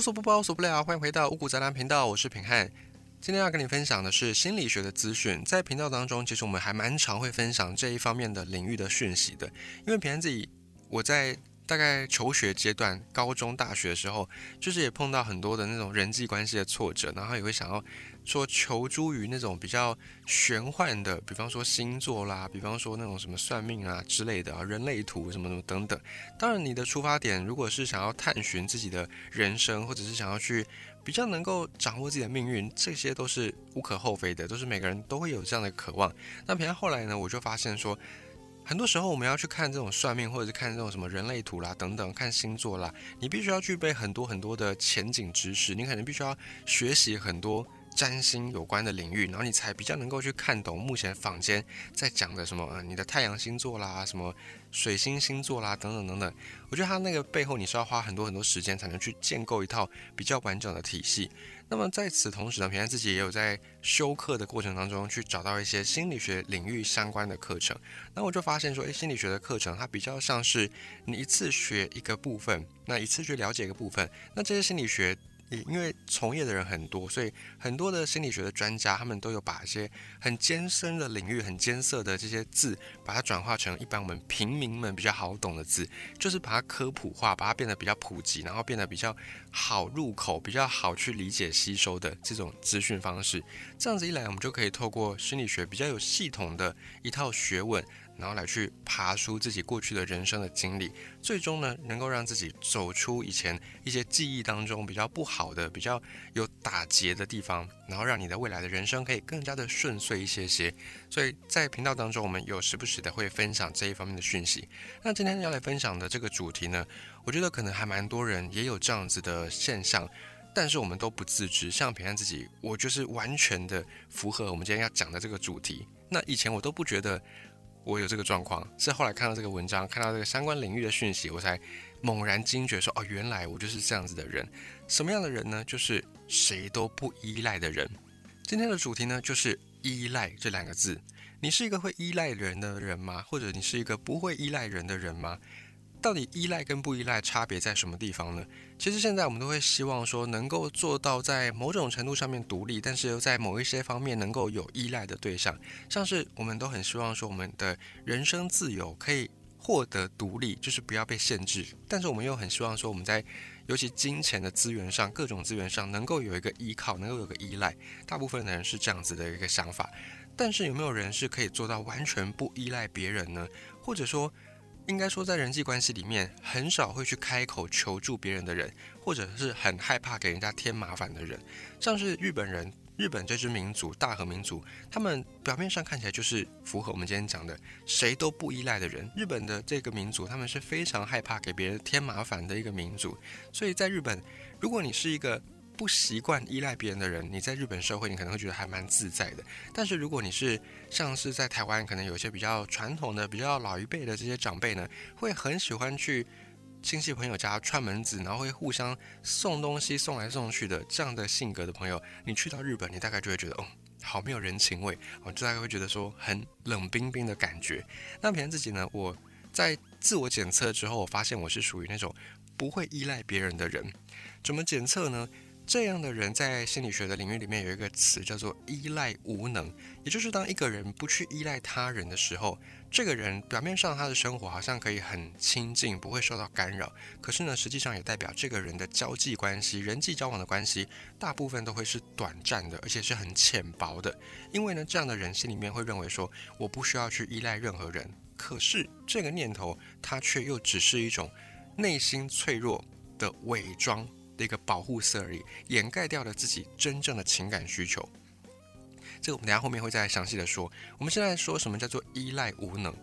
无所不包，无所不聊。欢迎回到五谷杂粮频道，我是品汉。今天要跟你分享的是心理学的资讯。在频道当中，其实我们还蛮常会分享这一方面的领域的讯息的。因为平安自己，我在大概求学阶段，高中、大学的时候，就是也碰到很多的那种人际关系的挫折，然后也会想要。说求助于那种比较玄幻的，比方说星座啦，比方说那种什么算命啊之类的啊，人类图什么什么等等。当然，你的出发点如果是想要探寻自己的人生，或者是想要去比较能够掌握自己的命运，这些都是无可厚非的，都是每个人都会有这样的渴望。那平常后来呢，我就发现说，很多时候我们要去看这种算命，或者是看这种什么人类图啦等等，看星座啦，你必须要具备很多很多的前景知识，你可能必须要学习很多。占星有关的领域，然后你才比较能够去看懂目前坊间在讲的什么，呃，你的太阳星座啦，什么水星星座啦，等等等等。我觉得它那个背后你是要花很多很多时间才能去建构一套比较完整的体系。那么在此同时呢，平安自己也有在修课的过程当中去找到一些心理学领域相关的课程。那我就发现说，诶，心理学的课程它比较像是你一次学一个部分，那一次去了解一个部分，那这些心理学。因为从业的人很多，所以很多的心理学的专家，他们都有把一些很艰深的领域、很艰涩的这些字，把它转化成一般我们平民们比较好懂的字，就是把它科普化，把它变得比较普及，然后变得比较好入口、比较好去理解吸收的这种资讯方式。这样子一来，我们就可以透过心理学比较有系统的一套学问。然后来去爬出自己过去的人生的经历，最终呢，能够让自己走出以前一些记忆当中比较不好的、比较有打结的地方，然后让你的未来的人生可以更加的顺遂一些些。所以在频道当中，我们有时不时的会分享这一方面的讯息。那今天要来分享的这个主题呢，我觉得可能还蛮多人也有这样子的现象，但是我们都不自知。像平安自己，我就是完全的符合我们今天要讲的这个主题。那以前我都不觉得。我有这个状况，是后来看到这个文章，看到这个相关领域的讯息，我才猛然惊觉说：哦，原来我就是这样子的人。什么样的人呢？就是谁都不依赖的人。今天的主题呢，就是依赖这两个字。你是一个会依赖人的人吗？或者你是一个不会依赖人的人吗？到底依赖跟不依赖差别在什么地方呢？其实现在我们都会希望说，能够做到在某种程度上面独立，但是又在某一些方面能够有依赖的对象。像是我们都很希望说，我们的人生自由可以获得独立，就是不要被限制。但是我们又很希望说，我们在尤其金钱的资源上，各种资源上能够有一个依靠，能够有个依赖。大部分的人是这样子的一个想法。但是有没有人是可以做到完全不依赖别人呢？或者说？应该说，在人际关系里面，很少会去开口求助别人的人，或者是很害怕给人家添麻烦的人，像是日本人，日本这支民族大和民族，他们表面上看起来就是符合我们今天讲的谁都不依赖的人。日本的这个民族，他们是非常害怕给别人添麻烦的一个民族，所以在日本，如果你是一个。不习惯依赖别人的人，你在日本社会，你可能会觉得还蛮自在的。但是如果你是像是在台湾，可能有一些比较传统的、比较老一辈的这些长辈呢，会很喜欢去亲戚朋友家串门子，然后会互相送东西送来送去的这样的性格的朋友，你去到日本，你大概就会觉得，哦，好没有人情味，哦，就大概会觉得说很冷冰冰的感觉。那平常自己呢，我在自我检测之后，我发现我是属于那种不会依赖别人的人。怎么检测呢？这样的人在心理学的领域里面有一个词叫做依赖无能，也就是当一个人不去依赖他人的时候，这个人表面上他的生活好像可以很亲近，不会受到干扰，可是呢，实际上也代表这个人的交际关系、人际交往的关系，大部分都会是短暂的，而且是很浅薄的。因为呢，这样的人心里面会认为说，我不需要去依赖任何人，可是这个念头，他却又只是一种内心脆弱的伪装。的一个保护色而已，掩盖掉了自己真正的情感需求。这个我们等下后面会再详细的说。我们现在说什么叫做依赖无能？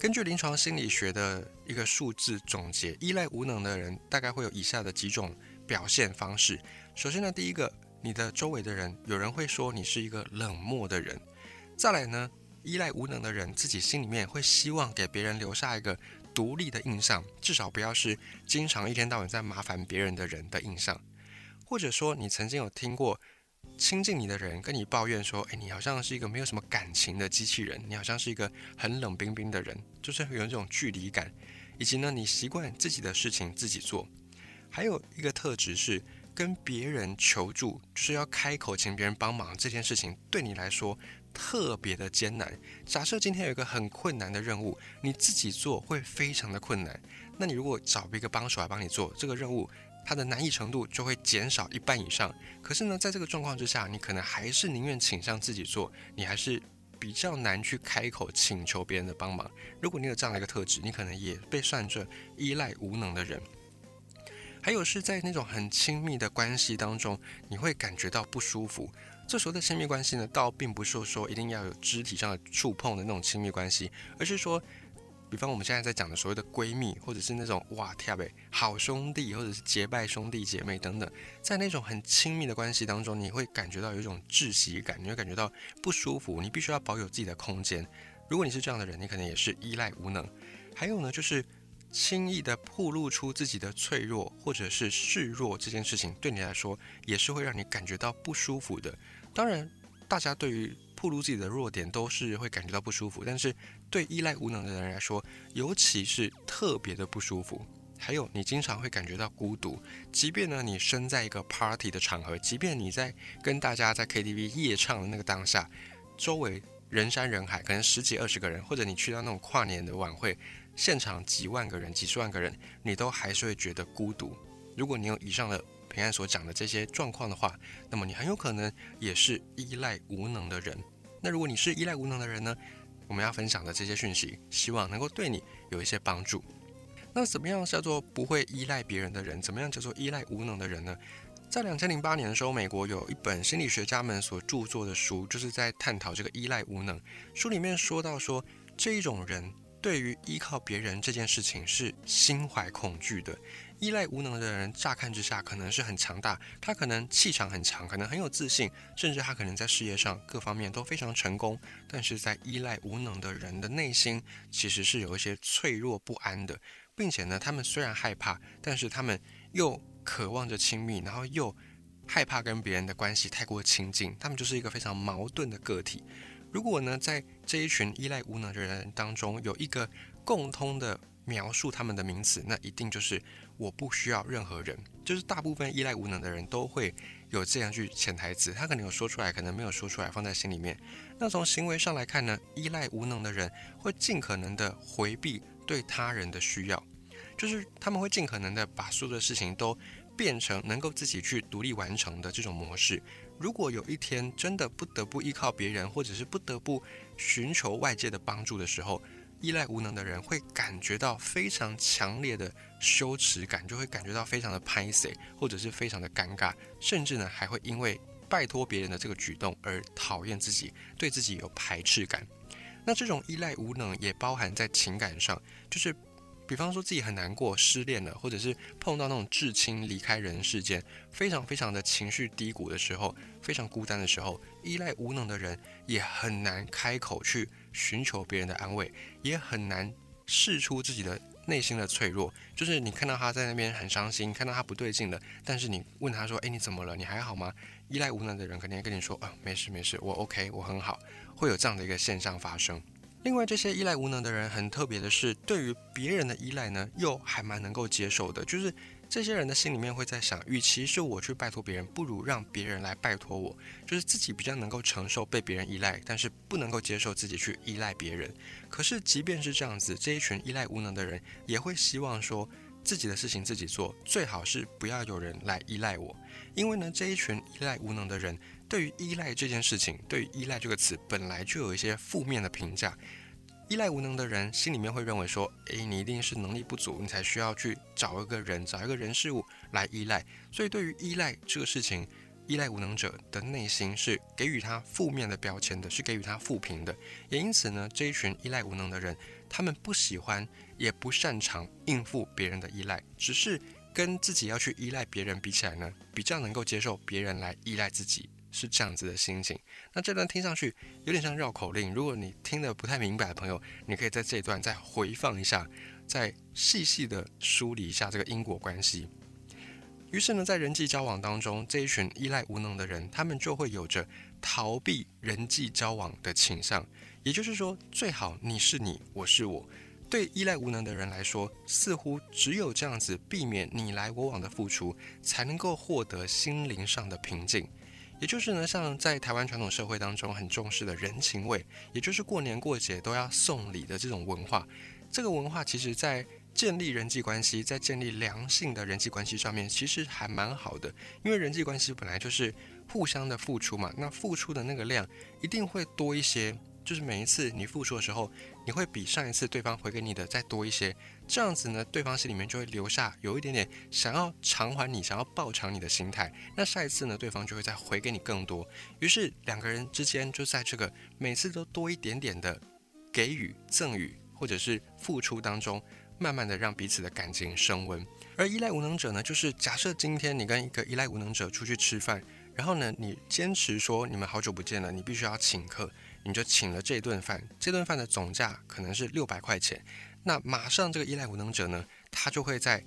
根据临床心理学的一个数字总结，依赖无能的人大概会有以下的几种表现方式。首先呢，第一个，你的周围的人有人会说你是一个冷漠的人。再来呢，依赖无能的人自己心里面会希望给别人留下一个。独立的印象，至少不要是经常一天到晚在麻烦别人的人的印象，或者说你曾经有听过亲近你的人跟你抱怨说，哎，你好像是一个没有什么感情的机器人，你好像是一个很冷冰冰的人，就是有这种距离感，以及呢，你习惯自己的事情自己做，还有一个特质是跟别人求助，就是要开口请别人帮忙这件事情，对你来说特别的艰难。假设今天有一个很困难的任务，你自己做会非常的困难，那你如果找一个帮手来帮你做这个任务，它的难易程度就会减少一半以上。可是呢，在这个状况之下，你可能还是宁愿倾向自己做，你还是。比较难去开口请求别人的帮忙。如果你有这样的一个特质，你可能也被算作依赖无能的人。还有是在那种很亲密的关系当中，你会感觉到不舒服。这时候的亲密关系呢，倒并不是说一定要有肢体上的触碰的那种亲密关系，而是说。比方我们现在在讲的所谓的闺蜜，或者是那种哇天呗好兄弟，或者是结拜兄弟姐妹等等，在那种很亲密的关系当中，你会感觉到有一种窒息感，你会感觉到不舒服，你必须要保有自己的空间。如果你是这样的人，你可能也是依赖无能。还有呢，就是轻易的暴露出自己的脆弱或者是示弱这件事情，对你来说也是会让你感觉到不舒服的。当然，大家对于暴露自己的弱点都是会感觉到不舒服，但是对依赖无能的人来说，尤其是特别的不舒服。还有，你经常会感觉到孤独，即便呢你身在一个 party 的场合，即便你在跟大家在 KTV 夜唱的那个当下，周围人山人海，可能十几二十个人，或者你去到那种跨年的晚会，现场几万个人、几十万个人，你都还是会觉得孤独。如果你有以上的平安所讲的这些状况的话，那么你很有可能也是依赖无能的人。那如果你是依赖无能的人呢？我们要分享的这些讯息，希望能够对你有一些帮助。那怎么样叫做不会依赖别人的人？怎么样叫做依赖无能的人呢？在两千零八年的时候，美国有一本心理学家们所著作的书，就是在探讨这个依赖无能。书里面说到说，这一种人对于依靠别人这件事情是心怀恐惧的。依赖无能的人，乍看之下可能是很强大，他可能气场很强，可能很有自信，甚至他可能在事业上各方面都非常成功。但是在依赖无能的人的内心，其实是有一些脆弱不安的，并且呢，他们虽然害怕，但是他们又渴望着亲密，然后又害怕跟别人的关系太过亲近，他们就是一个非常矛盾的个体。如果呢，在这一群依赖无能的人当中，有一个共通的描述他们的名词，那一定就是我不需要任何人。就是大部分依赖无能的人都会有这样句潜台词，他可能有说出来，可能没有说出来，放在心里面。那从行为上来看呢，依赖无能的人会尽可能的回避对他人的需要，就是他们会尽可能的把所有的事情都变成能够自己去独立完成的这种模式。如果有一天真的不得不依靠别人，或者是不得不寻求外界的帮助的时候，依赖无能的人会感觉到非常强烈的羞耻感，就会感觉到非常的拍 C，或者是非常的尴尬，甚至呢还会因为拜托别人的这个举动而讨厌自己，对自己有排斥感。那这种依赖无能也包含在情感上，就是比方说自己很难过、失恋了，或者是碰到那种至亲离开人世间，非常非常的情绪低谷的时候，非常孤单的时候，依赖无能的人也很难开口去。寻求别人的安慰，也很难试出自己的内心的脆弱。就是你看到他在那边很伤心，看到他不对劲了，但是你问他说：“诶，你怎么了？你还好吗？”依赖无能的人肯定跟你说：“啊，没事没事，我 OK，我很好。”会有这样的一个现象发生。另外，这些依赖无能的人很特别的是，对于别人的依赖呢，又还蛮能够接受的，就是。这些人的心里面会在想，与其是我去拜托别人，不如让别人来拜托我，就是自己比较能够承受被别人依赖，但是不能够接受自己去依赖别人。可是即便是这样子，这一群依赖无能的人也会希望说自己的事情自己做，最好是不要有人来依赖我。因为呢，这一群依赖无能的人对于依赖这件事情，对于依赖这个词本来就有一些负面的评价。依赖无能的人心里面会认为说，诶，你一定是能力不足，你才需要去找一个人，找一个人事物来依赖。所以对于依赖这个事情，依赖无能者的内心是给予他负面的标签的，是给予他负评的。也因此呢，这一群依赖无能的人，他们不喜欢也不擅长应付别人的依赖，只是跟自己要去依赖别人比起来呢，比较能够接受别人来依赖自己。是这样子的心情。那这段听上去有点像绕口令。如果你听得不太明白的朋友，你可以在这一段再回放一下，再细细的梳理一下这个因果关系。于是呢，在人际交往当中，这一群依赖无能的人，他们就会有着逃避人际交往的倾向。也就是说，最好你是你，我是我。对依赖无能的人来说，似乎只有这样子避免你来我往的付出，才能够获得心灵上的平静。也就是呢，像在台湾传统社会当中很重视的人情味，也就是过年过节都要送礼的这种文化。这个文化其实，在建立人际关系，在建立良性的人际关系上面，其实还蛮好的。因为人际关系本来就是互相的付出嘛，那付出的那个量一定会多一些。就是每一次你付出的时候，你会比上一次对方回给你的再多一些，这样子呢，对方心里面就会留下有一点点想要偿还你、想要报偿你的心态。那下一次呢，对方就会再回给你更多。于是两个人之间就在这个每次都多一点点的给予、赠予或者是付出当中，慢慢的让彼此的感情升温。而依赖无能者呢，就是假设今天你跟一个依赖无能者出去吃饭，然后呢，你坚持说你们好久不见了，你必须要请客。你就请了这顿饭，这顿饭的总价可能是六百块钱。那马上这个依赖无能者呢，他就会在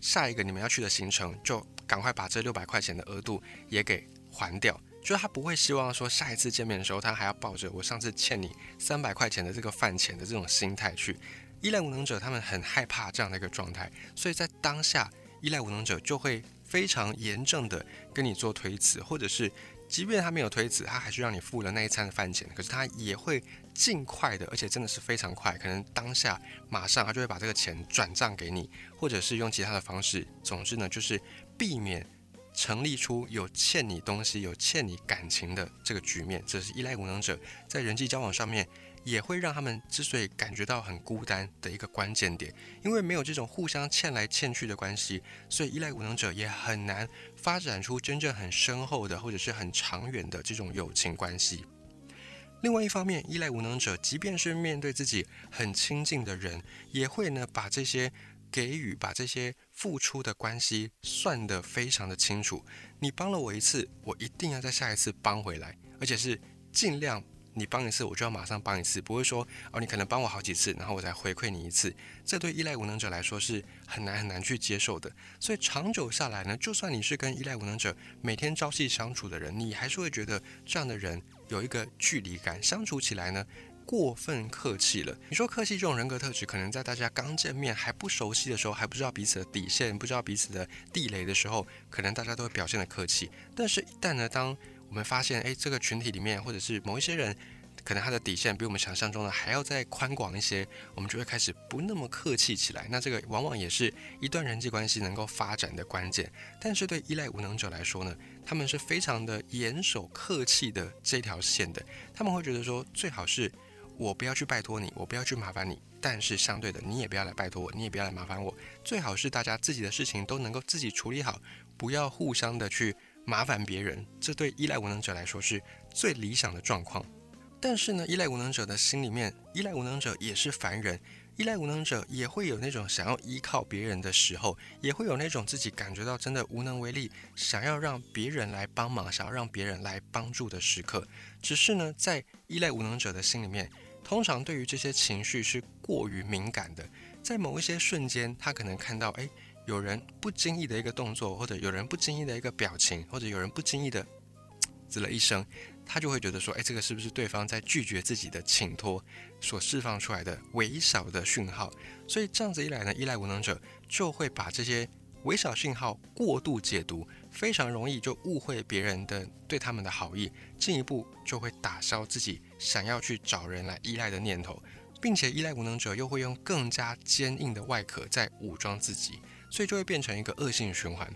下一个你们要去的行程，就赶快把这六百块钱的额度也给还掉。就是他不会希望说下一次见面的时候，他还要抱着我上次欠你三百块钱的这个饭钱的这种心态去。依赖无能者他们很害怕这样的一个状态，所以在当下，依赖无能者就会非常严正的跟你做推辞，或者是。即便他没有推辞，他还是让你付了那一餐的饭钱。可是他也会尽快的，而且真的是非常快，可能当下马上他就会把这个钱转账给你，或者是用其他的方式。总之呢，就是避免成立出有欠你东西、有欠你感情的这个局面。这是依赖无能者在人际交往上面。也会让他们之所以感觉到很孤单的一个关键点，因为没有这种互相欠来欠去的关系，所以依赖无能者也很难发展出真正很深厚的或者是很长远的这种友情关系。另外一方面，依赖无能者即便是面对自己很亲近的人，也会呢把这些给予、把这些付出的关系算得非常的清楚。你帮了我一次，我一定要在下一次帮回来，而且是尽量。你帮一次，我就要马上帮一次，不会说哦，你可能帮我好几次，然后我再回馈你一次。这对依赖无能者来说是很难很难去接受的。所以长久下来呢，就算你是跟依赖无能者每天朝夕相处的人，你还是会觉得这样的人有一个距离感，相处起来呢过分客气了。你说客气这种人格特质，可能在大家刚见面还不熟悉的时候，还不知道彼此的底线，不知道彼此的地雷的时候，可能大家都会表现的客气。但是，一旦呢，当我们发现，哎，这个群体里面，或者是某一些人，可能他的底线比我们想象中的还要再宽广一些，我们就会开始不那么客气起来。那这个往往也是一段人际关系能够发展的关键。但是对依赖无能者来说呢，他们是非常的严守客气的这条线的。他们会觉得说，最好是我不要去拜托你，我不要去麻烦你，但是相对的，你也不要来拜托我，你也不要来麻烦我。最好是大家自己的事情都能够自己处理好，不要互相的去。麻烦别人，这对依赖无能者来说是最理想的状况。但是呢，依赖无能者的心里面，依赖无能者也是凡人，依赖无能者也会有那种想要依靠别人的时候，也会有那种自己感觉到真的无能为力，想要让别人来帮忙，想要让别人来帮助的时刻。只是呢，在依赖无能者的心里面，通常对于这些情绪是过于敏感的，在某一些瞬间，他可能看到，哎。有人不经意的一个动作，或者有人不经意的一个表情，或者有人不经意的滋了一声，他就会觉得说：“哎，这个是不是对方在拒绝自己的请托所释放出来的微小的讯号？”所以这样子一来呢，依赖无能者就会把这些微小讯号过度解读，非常容易就误会别人的对他们的好意，进一步就会打消自己想要去找人来依赖的念头，并且依赖无能者又会用更加坚硬的外壳在武装自己。所以就会变成一个恶性循环，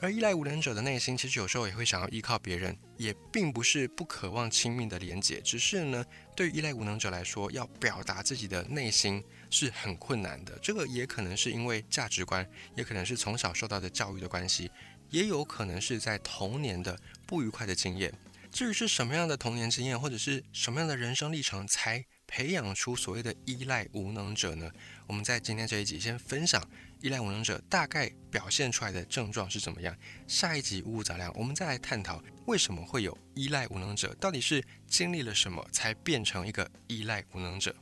而依赖无能者的内心其实有时候也会想要依靠别人，也并不是不渴望亲密的连接，只是呢，对于依赖无能者来说，要表达自己的内心是很困难的。这个也可能是因为价值观，也可能是从小受到的教育的关系，也有可能是在童年的不愉快的经验。至于是什么样的童年经验，或者是什么样的人生历程，才培养出所谓的依赖无能者呢？我们在今天这一集先分享。依赖无能者大概表现出来的症状是怎么样？下一集五五杂粮，我们再来探讨为什么会有依赖无能者，到底是经历了什么才变成一个依赖无能者。